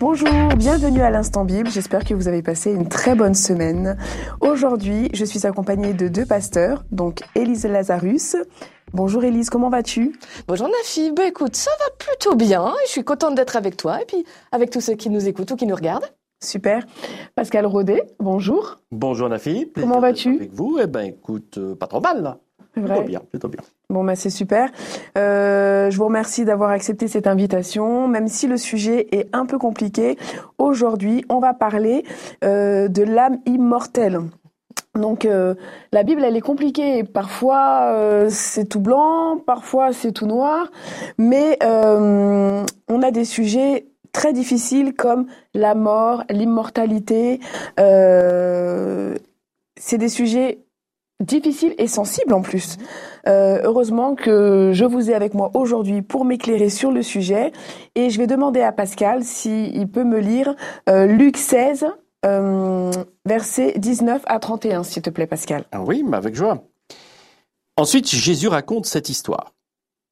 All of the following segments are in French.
Bonjour, bienvenue à l'Instant Bible. J'espère que vous avez passé une très bonne semaine. Aujourd'hui, je suis accompagnée de deux pasteurs, donc Élise Lazarus. Bonjour Élise, comment vas-tu? Bonjour Nafi, bah écoute, ça va plutôt bien. Je suis contente d'être avec toi et puis avec tous ceux qui nous écoutent ou qui nous regardent. Super. Pascal Rodet, bonjour. Bonjour Nafi. Comment vas-tu? Avec vous, eh ben écoute, euh, pas trop mal là. Plutôt bien, plutôt bien. Bon, bah, c'est super. Euh, je vous remercie d'avoir accepté cette invitation, même si le sujet est un peu compliqué. Aujourd'hui, on va parler euh, de l'âme immortelle. Donc euh, la Bible, elle est compliquée. Parfois euh, c'est tout blanc, parfois c'est tout noir, mais euh, on a des sujets très difficiles comme la mort, l'immortalité. Euh, c'est des sujets difficiles et sensibles en plus. Euh, heureusement que je vous ai avec moi aujourd'hui pour m'éclairer sur le sujet et je vais demander à Pascal s'il peut me lire euh, Luc 16, euh, versets 19 à 31, s'il te plaît Pascal. Ah oui, mais avec joie. Ensuite, Jésus raconte cette histoire.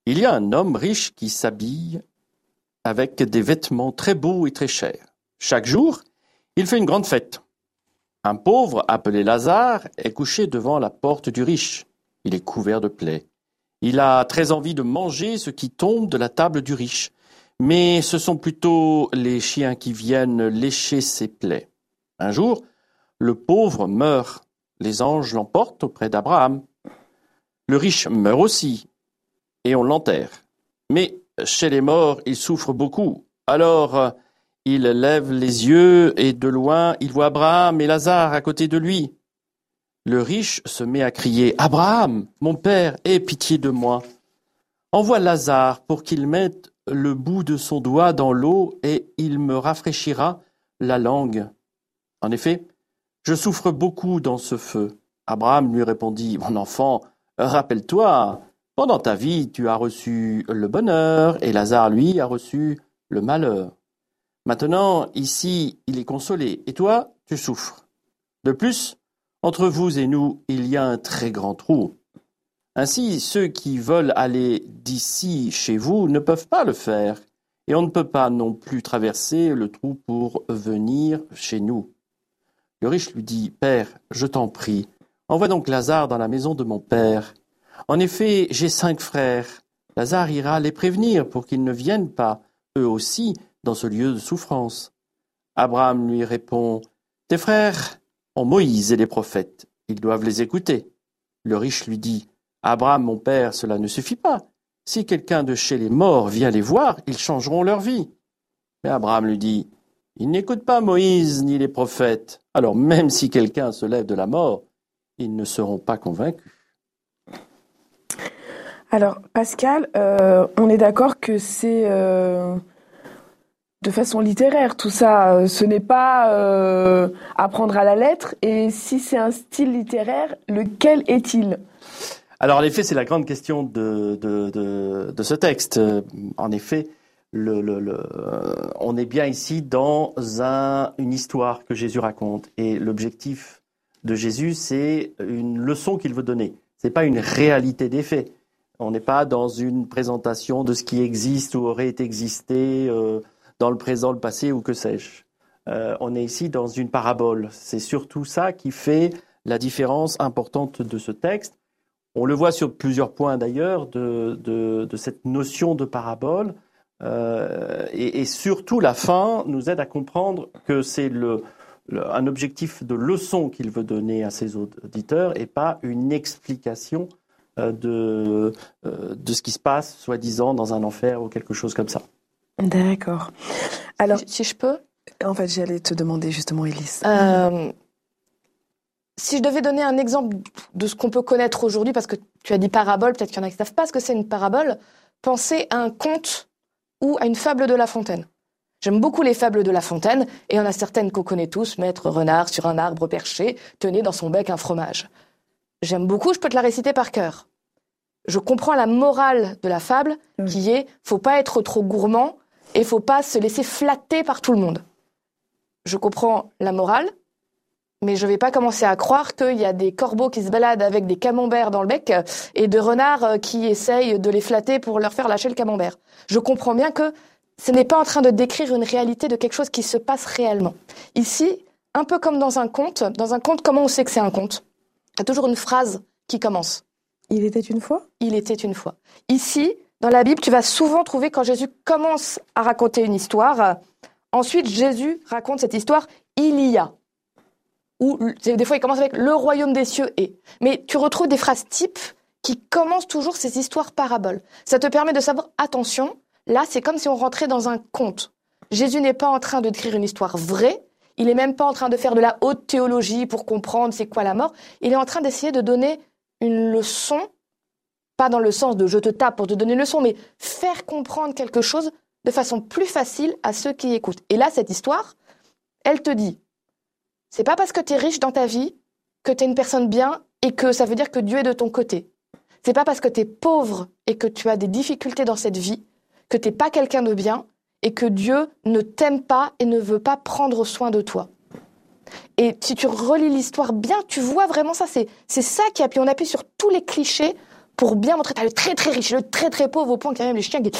Il y a un homme riche qui s'habille avec des vêtements très beaux et très chers. Chaque jour, il fait une grande fête. Un pauvre appelé Lazare est couché devant la porte du riche. Il est couvert de plaies. Il a très envie de manger ce qui tombe de la table du riche, mais ce sont plutôt les chiens qui viennent lécher ses plaies. Un jour, le pauvre meurt. Les anges l'emportent auprès d'Abraham. Le riche meurt aussi, et on l'enterre. Mais chez les morts, il souffre beaucoup. Alors, il lève les yeux et de loin, il voit Abraham et Lazare à côté de lui. Le riche se met à crier Abraham, mon père, aie pitié de moi. Envoie Lazare pour qu'il mette le bout de son doigt dans l'eau et il me rafraîchira la langue. En effet, je souffre beaucoup dans ce feu. Abraham lui répondit Mon enfant, rappelle-toi, pendant ta vie, tu as reçu le bonheur et Lazare, lui, a reçu le malheur. Maintenant, ici, il est consolé, et toi, tu souffres. De plus, entre vous et nous, il y a un très grand trou. Ainsi, ceux qui veulent aller d'ici chez vous ne peuvent pas le faire, et on ne peut pas non plus traverser le trou pour venir chez nous. Le riche lui dit, Père, je t'en prie, envoie donc Lazare dans la maison de mon père. En effet, j'ai cinq frères. Lazare ira les prévenir pour qu'ils ne viennent pas, eux aussi, dans ce lieu de souffrance. Abraham lui répond, Tes frères ont Moïse et les prophètes, ils doivent les écouter. Le riche lui dit, Abraham, mon père, cela ne suffit pas. Si quelqu'un de chez les morts vient les voir, ils changeront leur vie. Mais Abraham lui dit, Ils n'écoutent pas Moïse ni les prophètes. Alors même si quelqu'un se lève de la mort, ils ne seront pas convaincus. Alors Pascal, euh, on est d'accord que c'est euh, de façon littéraire tout ça. Euh, Ce n'est pas euh, apprendre à la lettre. Et si c'est un style littéraire, lequel est-il? Alors, en effet, c'est la grande question de, de, de, ce texte. En effet, euh, on est bien ici dans un, une histoire que Jésus raconte. Et l'objectif de Jésus, c'est une leçon qu'il veut donner. C'est pas une réalité des faits. On n'est pas dans une présentation de ce qui existe ou aurait existé dans le présent, le passé ou que sais-je. Euh, on est ici dans une parabole. C'est surtout ça qui fait la différence importante de ce texte. On le voit sur plusieurs points d'ailleurs de, cette notion de parabole. Euh, et, surtout, la fin nous aide à comprendre que c'est un objectif de leçon qu'il veut donner à ses auditeurs et pas une explication euh, de ce qui se passe, soi-disant, dans un enfer ou quelque chose comme ça. D'accord. Alors, Si- je peux, en fait, j'allais te demander justement, Élise. euh, si je devais donner un exemple de ce qu'on peut connaître aujourd'hui, parce que tu as dit parabole, peut-être qu'il y en a qui ne savent pas ce que c'est une parabole, pensez à un conte ou à une fable de La Fontaine. J'aime beaucoup les fables de La Fontaine, et il y en a certaines qu'on connaît tous, Maître Renard sur un arbre perché, tenait dans son bec un fromage. J'aime beaucoup, je peux te la réciter par cœur. Je comprends la morale de la fable, qui est faut pas être trop gourmand et faut pas se laisser flatter par tout le monde. Je comprends la morale, mais je vais pas commencer à croire qu'il y a des corbeaux qui se baladent avec des camemberts dans le bec et de renards euh, qui essayent de les flatter pour leur faire lâcher le camembert. Je comprends bien que ce n'est pas en train de décrire une réalité de quelque chose qui se passe réellement. Ici, un peu comme dans un conte, dans un conte, comment on sait que c'est un conte? Il y a toujours une phrase qui commence. Il était une fois? Il était une fois. Ici, dans la Bible, tu vas souvent trouver quand Jésus commence à raconter une histoire, ensuite Jésus raconte cette histoire, il y a. Ou des fois il commence avec le royaume des cieux est. Mais tu retrouves des phrases types qui commencent toujours ces histoires paraboles. Ça te permet de savoir, attention, Là, c'est comme si on rentrait dans un conte. Jésus n'est pas en train de décrire une histoire vraie. Il n'est même pas en train de faire de la haute théologie pour comprendre c'est quoi la mort. Il est en train d'essayer de donner une leçon, pas dans le sens de je te tape pour te donner leçon, mais faire comprendre quelque chose de façon plus facile à ceux qui écoutent. Et là, cette histoire, elle te dit, c'est pas parce que tu es riche dans ta vie que tu es une personne bien et que ça veut dire que Dieu est de ton côté. C'est pas parce que tu es pauvre et que tu as des difficultés dans cette vie que tu n'es pas quelqu'un de bien et que Dieu ne t'aime pas et ne veut pas prendre soin de toi. Et si tu relis l'histoire bien, tu vois vraiment ça. C'est, c'est ça qui appuie. On appuie sur tous les clichés pour bien montrer. T'as le très très riche, le très très pauvre au point qu'il y a même les chiens qui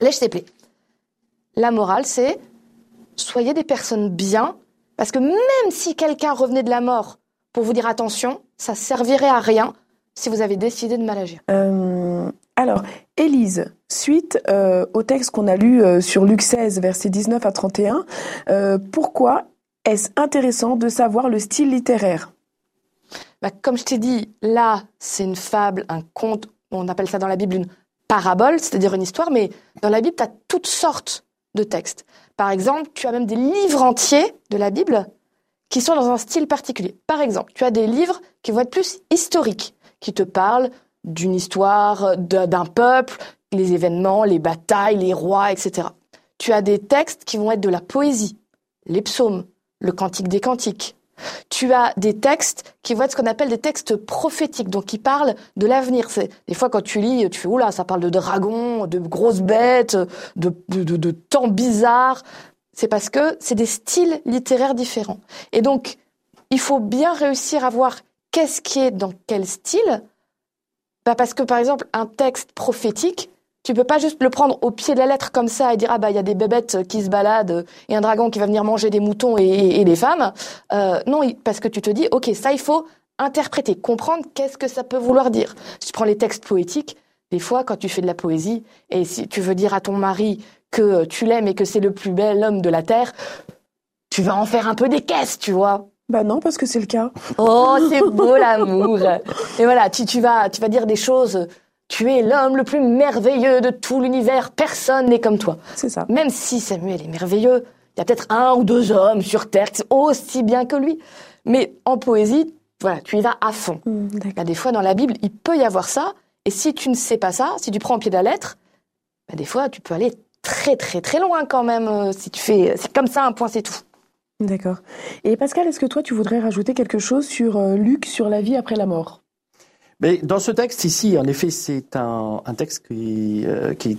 lèchent ses plaies. La morale, c'est soyez des personnes bien, parce que même si quelqu'un revenait de la mort pour vous dire attention, ça servirait à rien si vous avez décidé de mal agir. Euh, alors, Élise, suite euh, au texte qu'on a lu euh, sur Luc 16, versets 19 à 31, pourquoi est-ce intéressant de savoir le style littéraire? Bah, Comme je t'ai dit, là, c'est une fable, un conte, on appelle ça dans la Bible une parabole, c'est-à-dire une histoire, mais dans la Bible, tu as toutes sortes de textes. Par exemple, tu as même des livres entiers de la Bible qui sont dans un style particulier. Par exemple, tu as des livres qui vont être plus historiques qui te parle d'une histoire d'un peuple, les événements, les batailles, les rois, etc. Tu as des textes qui vont être de la poésie, les psaumes, le cantique des cantiques. Tu as des textes qui vont être ce qu'on appelle des textes prophétiques, donc qui parlent de l'avenir. Des fois, quand tu lis, tu fais, oula, ça parle de dragons, de grosses bêtes, de temps bizarres. C'est parce que c'est des styles littéraires différents. Et donc, il faut bien réussir à voir qu'est-ce qui est dans quel style bah Parce que, par exemple, un texte prophétique, tu peux pas juste le prendre au pied de la lettre comme ça et dire ah bah il y a des bébêtes qui se baladent et un dragon qui va venir manger des moutons et, des femmes. Euh, non, parce que tu te dis ok ça il faut interpréter, comprendre qu'est-ce que ça peut vouloir dire. Si tu prends les textes poétiques, des fois quand tu fais de la poésie et si tu veux dire à ton mari que tu l'aimes et que c'est le plus bel homme de la terre, tu vas en faire un peu des caisses, tu vois. Bah non, parce que c'est le cas. Oh, c'est beau l'amour. Et voilà, tu, tu, vas, tu vas dire des choses. Tu es l'homme le plus merveilleux de tout l'univers. Personne n'est comme toi. C'est ça. Même si Samuel est merveilleux, il y a peut-être un ou deux hommes sur Terre qui sont aussi bien que lui. Mais en poésie, voilà, tu y vas à fond. Mmh, des fois dans la Bible, il peut y avoir ça. Et si tu ne sais pas ça, si tu prends au pied de la lettre, bah, des fois, tu peux aller très très très loin quand même. Euh, si tu fais, c'est comme ça, un point, c'est tout. D'accord. Et Pascal, est-ce que toi, tu voudrais rajouter quelque chose sur euh, Luc, sur la vie après la mort? Mais Dans ce texte ici, en effet, c'est un, texte qui, euh, qui, est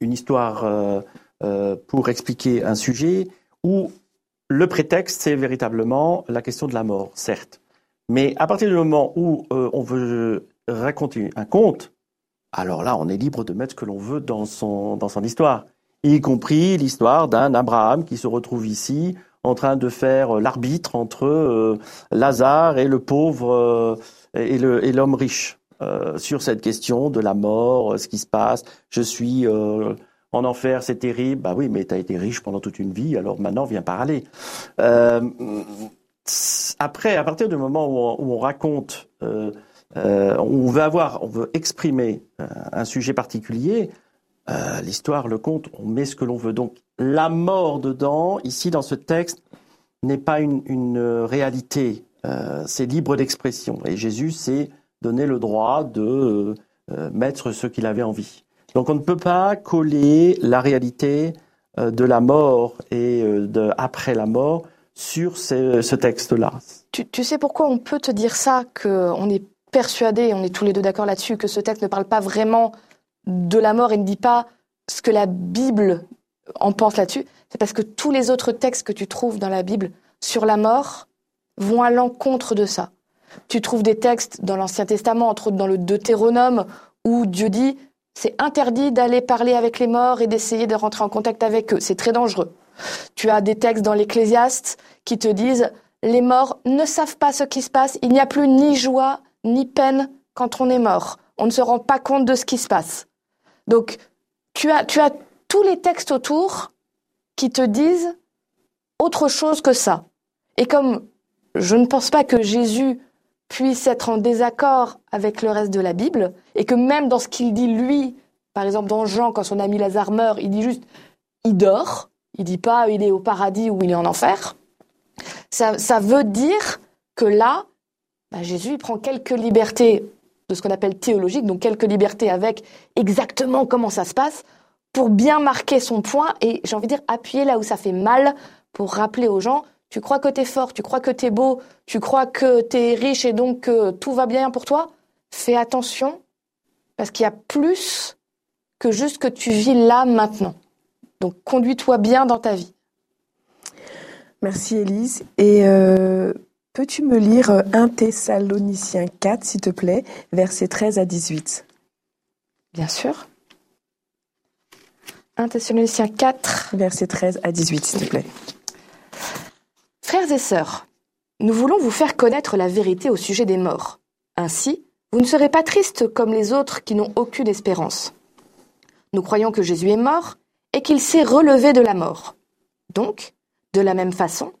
une histoire euh, pour expliquer un sujet où le prétexte, c'est véritablement la question de la mort, certes. Mais à partir du moment où on veut raconter un conte, alors là, on est libre de mettre ce que l'on veut dans son, dans son histoire, y compris l'histoire d'un Abraham qui se retrouve ici en train de faire euh, l'arbitre entre euh, Lazare et le pauvre euh, et l'homme riche sur cette question de la mort, ce qui se passe. Je suis en enfer, c'est terrible. Bah oui, mais tu as été riche pendant toute une vie, alors maintenant viens parler. après, à partir du moment où on, raconte, on veut avoir, on veut exprimer un sujet particulier, l'histoire, le conte, on met ce que l'on veut. Donc la mort dedans, ici dans ce texte, n'est pas une, réalité. Euh, c'est libre d'expression. Et Jésus s'est donné le droit de euh, mettre ce qu'il avait envie. Donc on ne peut pas coller la réalité euh, de la mort et après la mort sur ce, ce texte-là. Tu, tu, sais pourquoi on peut te dire ça, qu'on est persuadé, on est tous les deux d'accord là-dessus, que ce texte ne parle pas vraiment de la mort et ne dit pas ce que la Bible en pense là-dessus? C'est parce que tous les autres textes que tu trouves dans la Bible sur la mort vont à l'encontre de ça. Tu trouves des textes dans l'Ancien Testament, entre autres dans le Deutéronome, où Dieu dit c'est interdit d'aller parler avec les morts et d'essayer de rentrer en contact avec eux. C'est très dangereux. Tu as des textes dans l'Ecclésiaste qui te disent les morts ne savent pas ce qui se passe. Il n'y a plus ni joie ni peine quand on est mort. On ne se rend pas compte de ce qui se passe. Donc, tu as, tu as tous les textes autour qui te disent autre chose que ça. Et comme je ne pense pas que Jésus puisse être en désaccord avec le reste de la Bible, et que même dans ce qu'il dit lui, par exemple dans Jean, quand son ami Lazare meurt, il dit juste il dort, il dit pas il est au paradis ou il est en enfer. Ça, veut dire que là, bah, Jésus prend quelques libertés de ce qu'on appelle théologique, donc quelques libertés avec exactement comment ça se passe, pour bien marquer son point et j'ai envie de dire appuyer là où ça fait mal pour rappeler aux gens tu crois que t'es fort, tu crois que t'es beau, tu crois que t'es riche et donc que tout va bien pour toi, fais attention parce qu'il y a plus que juste que tu vis là maintenant. Donc conduis-toi bien dans ta vie. Merci Élise. Et euh, peux-tu me lire 1 Thessaloniciens 4, s'il te plaît, versets 13 à 18 Bien sûr. 1 Thessaloniciens 4. Versets 13 à 18, s'il te plaît. Frères et sœurs, nous voulons vous faire connaître la vérité au sujet des morts. Ainsi, vous ne serez pas tristes comme les autres qui n'ont aucune espérance. Nous croyons que Jésus est mort et qu'il s'est relevé de la mort. Donc, de la même façon,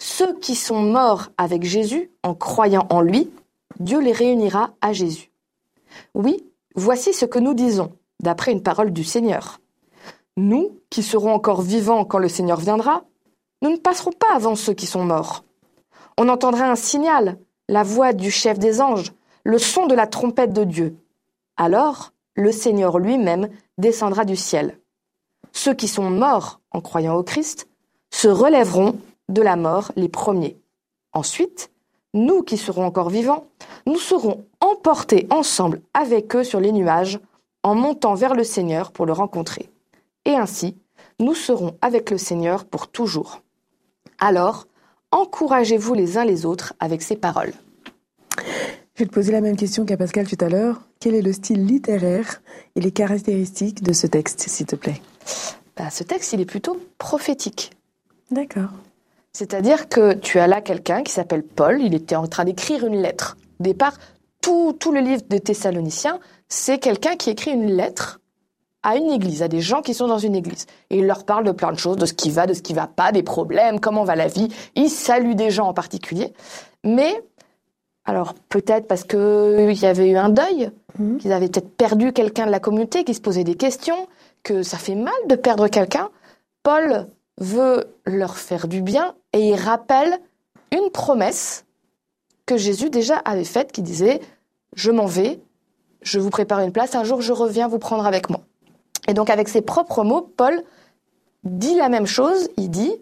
ceux qui sont morts avec Jésus en croyant en lui, Dieu les réunira à Jésus. Oui, voici ce que nous disons, d'après une parole du Seigneur. Nous, qui serons encore vivants quand le Seigneur viendra, nous ne passerons pas avant ceux qui sont morts. On entendra un signal, la voix du chef des anges, le son de la trompette de Dieu. Alors, le Seigneur lui-même descendra du ciel. Ceux qui sont morts en croyant au Christ se relèveront de la mort les premiers. Ensuite, nous qui serons encore vivants, nous serons emportés ensemble avec eux sur les nuages en montant vers le Seigneur pour le rencontrer. Et ainsi, nous serons avec le Seigneur pour toujours. Alors, encouragez-vous les uns les autres avec ces paroles. Je vais te poser la même question qu'à Pascal tout à l'heure. Quel est le style littéraire et les caractéristiques de ce texte, s'il te plaît? Bah, Ce texte, il est plutôt prophétique. D'accord. C'est-à-dire que tu as là quelqu'un qui s'appelle Paul, il était en train d'écrire une lettre. Au départ, tout, tout le livre des Thessaloniciens, c'est quelqu'un qui écrit une lettre à une église, à des gens qui sont dans une église. Et il leur parle de plein de choses, de ce qui va, de ce qui va pas, des problèmes, comment va la vie. Il salue des gens en particulier. Mais, alors peut-être parce qu'il y avait eu un deuil, mmh. qu'ils avaient peut-être perdu quelqu'un de la communauté, qui se posait des questions, que ça fait mal de perdre quelqu'un. Paul veut leur faire du bien et il rappelle une promesse que Jésus déjà avait faite qui disait, je m'en vais, je vous prépare une place, un jour je reviens vous prendre avec moi. Et donc avec ses propres mots, Paul dit la même chose, il dit,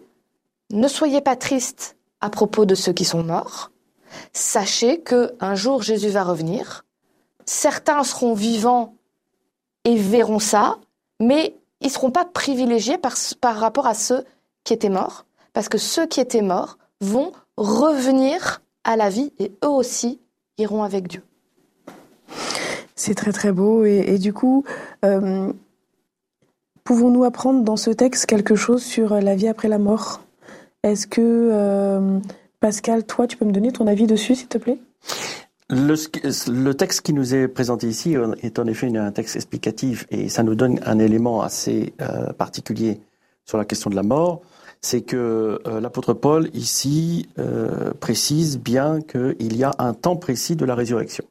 ne soyez pas tristes à propos de ceux qui sont morts, sachez que un jour Jésus va revenir, certains seront vivants et verront ça, mais ils ne seront pas privilégiés par, rapport à ceux qui étaient morts, parce que ceux qui étaient morts vont revenir à la vie et eux aussi iront avec Dieu. C'est très très beau. Et, et du coup, euh, Pouvons-nous apprendre dans ce texte quelque chose sur la vie après la mort? Est-ce que, euh, Pascal, toi, tu peux me donner ton avis dessus, s'il te plaît? Le, texte qui nous est présenté ici est en effet un texte explicatif et ça nous donne un élément assez euh, particulier sur la question de la mort. C'est que euh, l'apôtre Paul ici euh, précise bien qu'il y a un temps précis de la résurrection.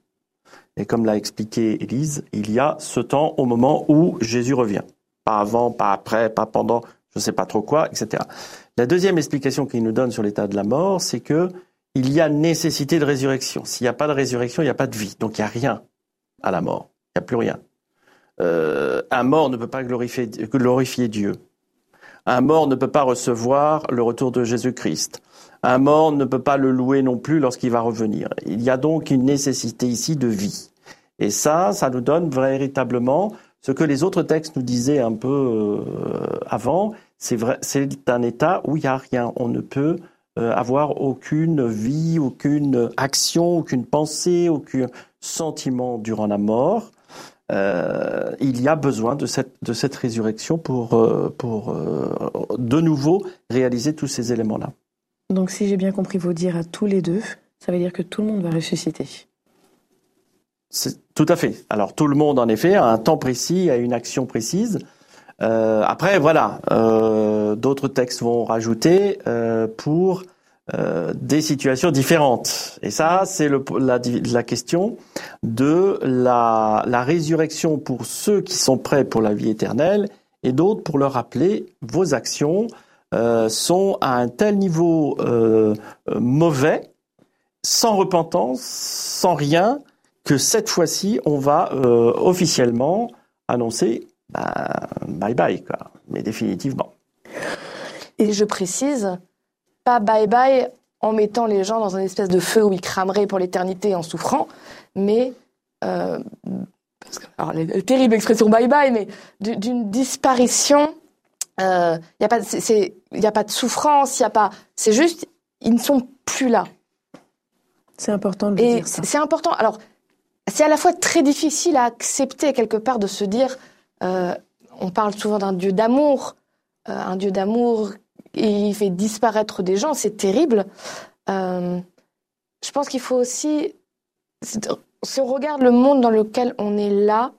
Et comme l'a expliqué Élise, il y a ce temps au moment où Jésus revient pas avant, pas après, pas pendant, je ne sais pas trop quoi, etc. La deuxième explication qu'il nous donne sur l'état de la mort, c'est que il y a nécessité de résurrection. S'il n'y a pas de résurrection, il n'y a pas de vie. Donc il n'y a rien à la mort. Il n'y a plus rien. Euh, un mort ne peut pas glorifier, glorifier Dieu. Un mort ne peut pas recevoir le retour de Jésus-Christ. Un mort ne peut pas le louer non plus lorsqu'il va revenir. Il y a donc une nécessité ici de vie. Et ça, ça nous donne véritablement ce que les autres textes nous disaient un peu euh, avant. C'est vrai, c'est un état où il n'y a rien. On ne peut euh, avoir aucune vie, aucune action, aucune pensée, aucun sentiment durant la mort. Euh, il y a besoin de cette, résurrection pour, de nouveau réaliser tous ces éléments-là. Donc si j'ai bien compris vos dires à tous les deux, ça veut dire que tout le monde va ressusciter. Tout à fait. Alors tout le monde, en effet, a un temps précis, a une action précise. Euh, après, voilà, euh, d'autres textes vont rajouter euh, pour des situations différentes. Et ça, c'est la, question de la, la, résurrection pour ceux qui sont prêts pour la vie éternelle et d'autres pour leur rappeler vos actions sont à un tel niveau mauvais, sans repentance, sans rien, que cette fois-ci, on va officiellement annoncer bah, bye bye, quoi. Mais définitivement. Et je précise, pas bye bye en mettant les gens dans un espèce de feu où ils crameraient pour l'éternité en souffrant, mais euh, alors, terrible expression bye bye, mais d'une disparition. Il euh, n'y a pas, il a pas de souffrance, il y a pas. C'est juste, ils ne sont plus là. C'est important de le dire. C'est important. Alors, c'est à la fois très difficile à accepter quelque part de se dire euh, on parle souvent d'un Dieu d'amour, euh, un Dieu d'amour, il fait disparaître des gens, c'est terrible. Euh, je pense qu'il faut aussi, si on regarde le monde dans lequel on est là,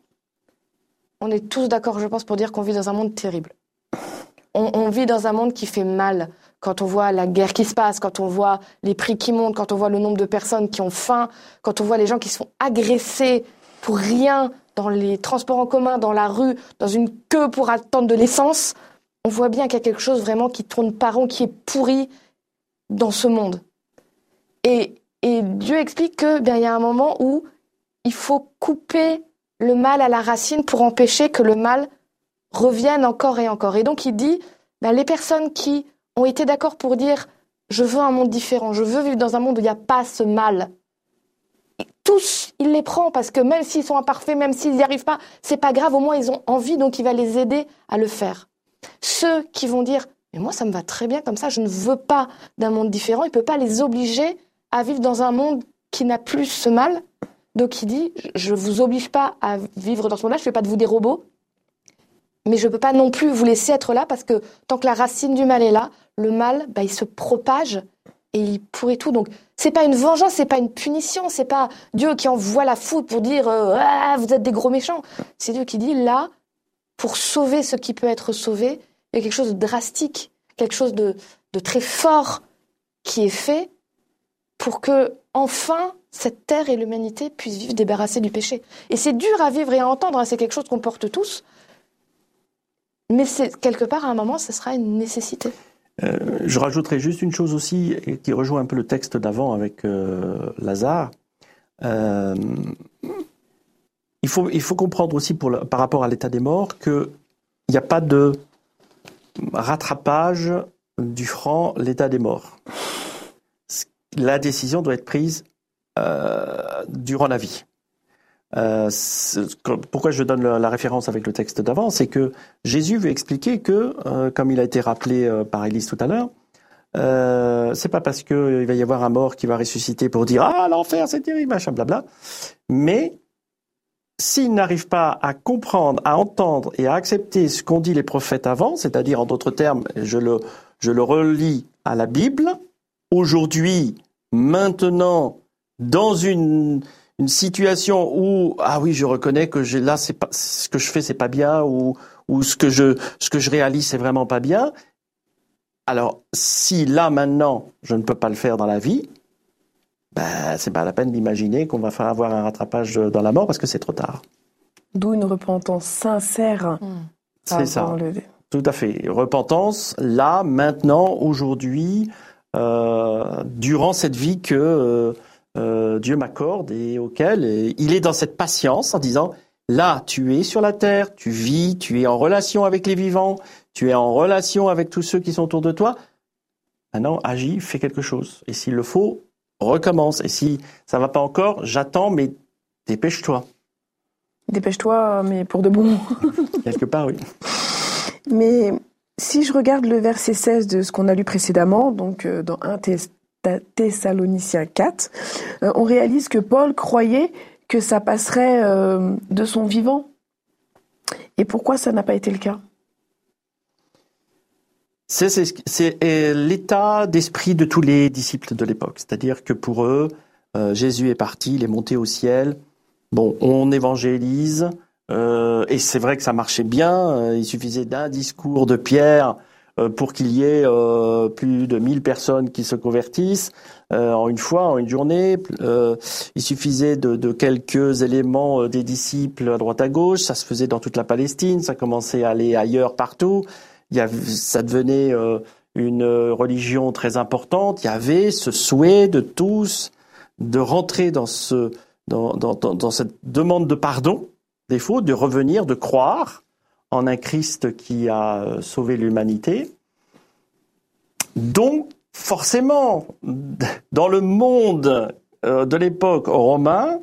on est tous d'accord, je pense, pour dire qu'on vit dans un monde terrible. On, vit dans un monde qui fait mal. Quand on voit la guerre qui se passe, quand on voit les prix qui montent, quand on voit le nombre de personnes qui ont faim, quand on voit les gens qui se font agresser pour rien, dans les transports en commun, dans la rue, dans une queue pour attendre de l'essence, on voit bien qu'il y a quelque chose vraiment qui tourne pas rond, qui est pourri dans ce monde. Et, Dieu explique que bien il y a un moment où il faut couper le mal à la racine pour empêcher que le mal revienne encore et encore. Et donc il dit, ben, les personnes qui ont été d'accord pour dire je veux un monde différent, je veux vivre dans un monde où il n'y a pas ce mal, tous, il les prend parce que même s'ils sont imparfaits, même s'ils n'y arrivent pas, c'est pas grave, au moins ils ont envie, donc il va les aider à le faire. Ceux qui vont dire, mais moi ça me va très bien comme ça, je ne veux pas d'un monde différent, il ne peut pas les obliger à vivre dans un monde qui n'a plus ce mal. Donc il dit, je ne vous oblige pas à vivre dans ce monde-là, je ne fais pas de vous des robots, mais je ne peux pas non plus vous laisser être là parce que tant que la racine du mal est là, le mal, bah, il se propage et il pourrit tout. Donc c'est pas une vengeance, c'est pas une punition, c'est pas Dieu qui envoie la foudre pour dire euh, ah, vous êtes des gros méchants. C'est Dieu qui dit là pour sauver ce qui peut être sauvé, il y a quelque chose de drastique, quelque chose de, de très fort qui est fait pour que enfin cette terre et l'humanité puissent vivre débarrassées du péché. Et c'est dur à vivre et à entendre, hein, c'est quelque chose qu'on porte tous. Mais quelque part à un moment, ce sera une nécessité. Euh, je rajouterai juste une chose aussi qui rejoint un peu le texte d'avant avec euh, Lazare. Euh, il, faut, il faut comprendre aussi par rapport à l'état des morts qu'il n'y a pas de rattrapage du franc l'état des morts. La décision doit être prise durant la vie. Euh, pourquoi je donne la référence avec le texte d'avant, c'est que Jésus veut expliquer que, euh, comme il a été rappelé euh, par Élise tout à l'heure, euh, c'est pas parce qu'il va y avoir un mort qui va ressusciter pour dire ah l'enfer c'est terrible machin blabla, mais s'il n'arrive pas à comprendre, à entendre et à accepter ce qu'ont dit les prophètes avant, c'est-à-dire en d'autres termes, je le je le relis à la Bible, aujourd'hui, maintenant, dans une une situation où ah oui je reconnais que j'ai là c'est pas ce que je fais c'est pas bien ou ou ce que je ce que je réalise c'est vraiment pas bien. Alors si là maintenant je ne peux pas le faire dans la vie ben c'est pas la peine d'imaginer qu'on va faire avoir un rattrapage dans la mort parce que c'est trop tard. D'où une repentance sincère. Mmh. c'est ça. tout à fait. Repentance là maintenant aujourd'hui euh, durant cette vie que euh, euh, Dieu m'accorde et auquel il est dans cette patience en disant Là, tu es sur la terre, tu vis, tu es en relation avec les vivants, tu es en relation avec tous ceux qui sont autour de toi. Maintenant, agis, fais quelque chose. Et s'il le faut, recommence. Et si ça va pas encore, j'attends, mais dépêche-toi. Dépêche-toi, mais pour de bon. Quelque part, oui. Mais si je regarde le verset 16 de ce qu'on a lu précédemment, donc euh, dans 1 Thessaloniciens 4, euh, on réalise que Paul croyait que ça passerait euh, de son vivant. Et pourquoi ça n'a pas été le cas? C'est l'état d'esprit de tous les disciples de l'époque. C'est-à-dire que pour eux, Jésus est parti, il est monté au ciel. Bon, on évangélise, euh, et c'est vrai que ça marchait bien. Euh, il suffisait d'un discours de Pierre euh, pour qu'il y ait plus de 1000 personnes qui se convertissent en une fois, en une journée. il suffisait de, quelques éléments des disciples à droite à gauche. Ça se faisait dans toute la Palestine. Ça commençait à aller ailleurs partout. Il y ça devenait une religion très importante. Il y avait ce souhait de tous de rentrer dans ce dans, dans, dans cette demande de pardon défaut, de revenir, de croire en un Christ qui a euh, sauvé l'humanité. Donc, forcément, dans le monde euh, de l'époque romain,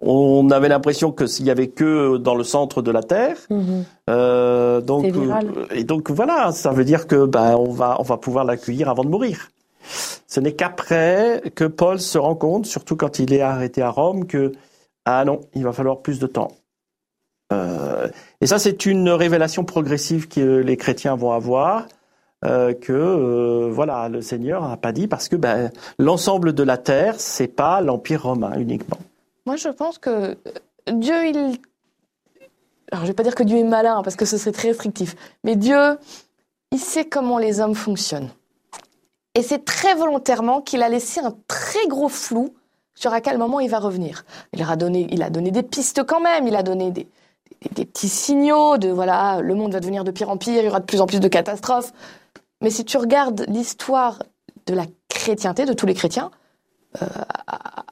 on avait l'impression que s'il y avait que dans le centre de la terre, mhm. euh, donc et donc voilà, ça veut dire que ben on va on va pouvoir l'accueillir avant de mourir. Ce n'est qu'après que Paul se rend compte, surtout quand il est arrêté à Rome, que ah non, il va falloir plus de temps. Euh, et ça, c'est une révélation progressive que les chrétiens vont avoir. Euh, que euh, voilà, le Seigneur n'a pas dit parce que ben, l'ensemble de la terre, c'est pas l'empire romain uniquement. Moi, je pense que Dieu, il, alors je vais pas dire que Dieu est malin parce que ce serait très restrictif, mais Dieu, il sait comment les hommes fonctionnent. Et c'est très volontairement qu'il a laissé un très gros flou sur à quel moment il va revenir. Il a donné, il a donné des pistes quand même, il a donné des, des, petits signaux de voilà, le monde va devenir de pire en pire, il y aura de plus en plus de catastrophes. Mais si tu regardes l'histoire de la chrétienté, de tous les chrétiens, euh,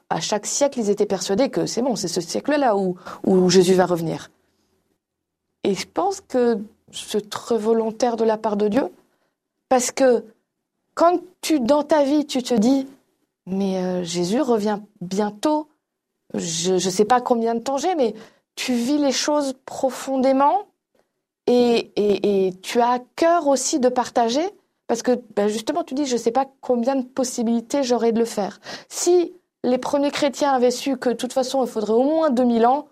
à, chaque siècle, ils étaient persuadés que c'est bon, c'est ce siècle-là où, où Jésus va revenir. Et je pense que c'est très volontaire de la part de Dieu, parce que quand tu, dans ta vie, tu te dis, mais euh, Jésus revient bientôt, je ne sais pas combien de temps j'ai, mais tu vis les choses profondément et, et, tu as à cœur aussi de partager parce que ben justement tu dis je ne sais pas combien de possibilités j'aurais de le faire. Si les premiers chrétiens avaient su que de toute façon il faudrait au moins 2000 ans,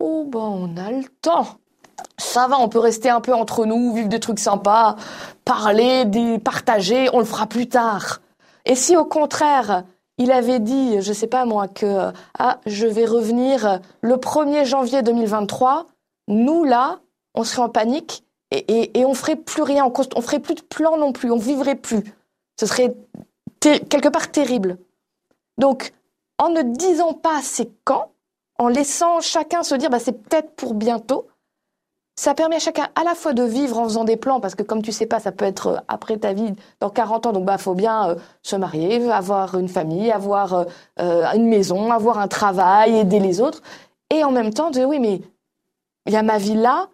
oh ben on a le temps. Ça va, on peut rester un peu entre nous, vivre des trucs sympas, parler, des, partager, on le fera plus tard. Et si au contraire, il avait dit, je sais pas moi, que ah, je vais revenir le 1er janvier 2023. Nous, là, on serait en panique et, et, on ferait plus rien, on, on ferait plus de plan non plus, on vivrait plus. Ce serait quelque part terrible. Donc, en ne disant pas c'est quand, en laissant chacun se dire bah, c'est peut-être pour bientôt, ça permet à chacun à la fois de vivre en faisant des plans, parce que comme tu sais pas, ça peut être euh, après ta vie, dans 40 ans, donc bah faut bien euh, se marier, avoir une famille, avoir euh, une maison, avoir un travail, aider les autres, et en même temps de oui mais il y a ma vie là,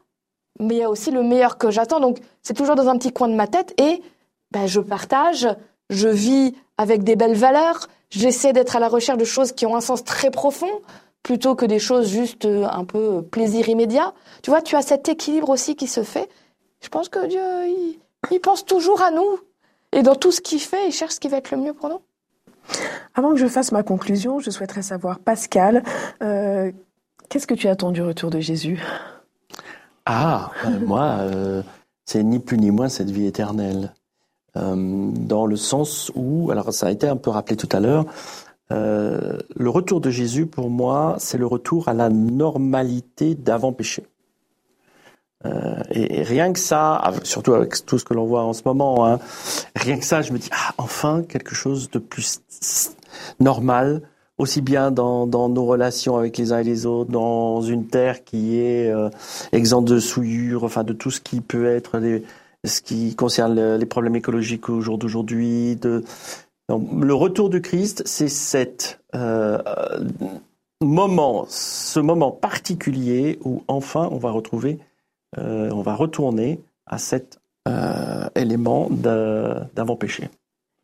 mais il y a aussi le meilleur que j'attends, donc c'est toujours dans un petit coin de ma tête, et ben, je partage, je vis avec des belles valeurs, j'essaie d'être à la recherche de choses qui ont un sens très profond, plutôt que des choses juste euh, un peu plaisir immédiat. Tu vois, tu as cet équilibre aussi qui se fait. Je pense que Dieu, il, pense toujours à nous. Et dans tout ce qu'il fait, il cherche ce qui va être le mieux pour nous. Avant que je fasse ma conclusion, je souhaiterais savoir, Pascal, euh, qu'est-ce que tu attends du retour de Jésus? Ah, euh, moi, c'est ni plus ni moins cette vie éternelle. dans le sens où, alors ça a été un peu rappelé tout à l'heure, euh, le retour de Jésus, pour moi, c'est le retour à la normalité d'avant péché. Euh, et, rien que ça, surtout avec tout ce que l'on voit en ce moment, hein, rien que ça, je me dis, ah, enfin, quelque chose de plus normal, aussi bien dans, nos relations avec les uns et les autres, dans une terre qui est euh, exempte de souillure, enfin de tout ce qui peut être ce qui concerne les problèmes écologiques au jour d'aujourd'hui, le retour du Christ, c'est cette euh, moment, ce moment particulier où enfin on va retrouver, euh, on va retourner à cet euh, élément d'avant-péché.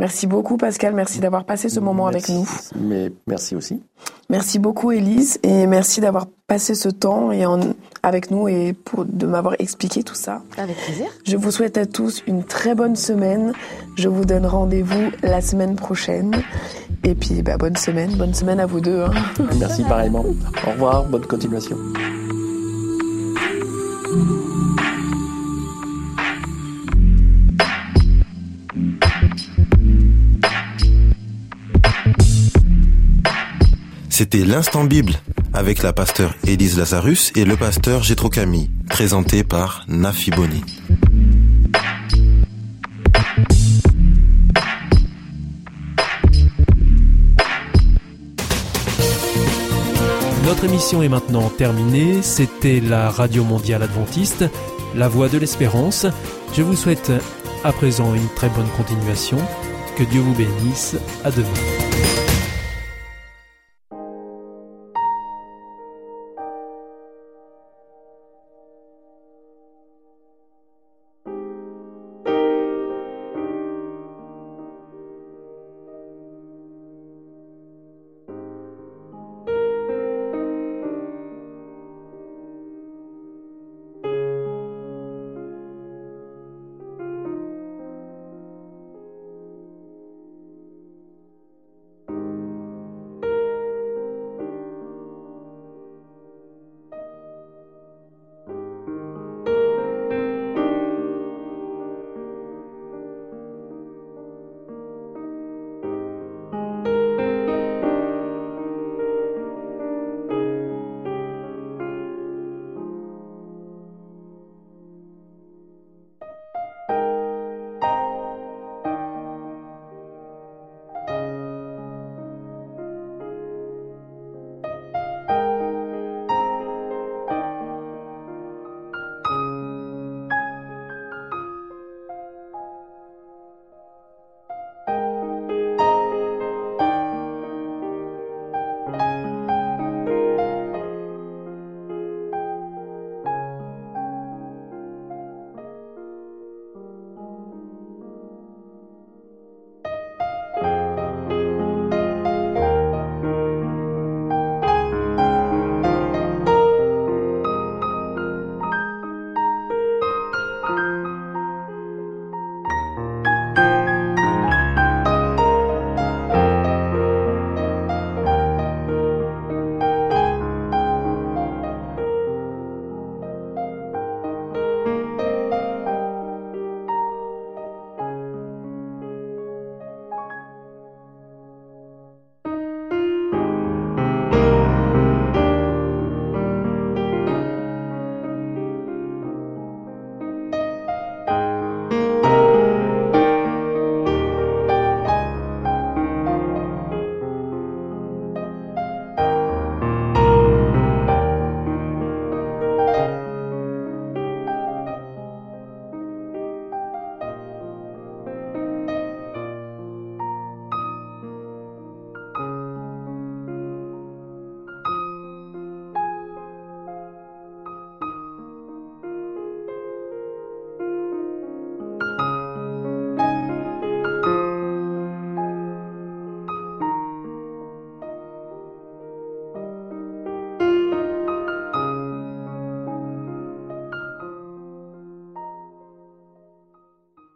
Merci beaucoup Pascal, merci d'avoir passé ce moment avec nous. Mais merci aussi. Merci beaucoup Élise et merci d'avoir passé ce temps et avec nous et pour de m'avoir expliqué tout ça. Avec plaisir. Je vous souhaite à tous une très bonne semaine. Je vous donne rendez-vous la semaine prochaine. Et puis bah, bonne semaine, bonne semaine à vous deux. Hein. Merci pareillement. Au revoir, bonne continuation. C'était l'instant Bible avec la pasteur Élise Lazarus et le pasteur Gétro Camille, présenté par Nafi Boni. Notre émission est maintenant terminée. C'était la Radio Mondiale Adventiste, la voix de l'espérance. Je vous souhaite à présent une très bonne continuation. Que Dieu vous bénisse. À demain.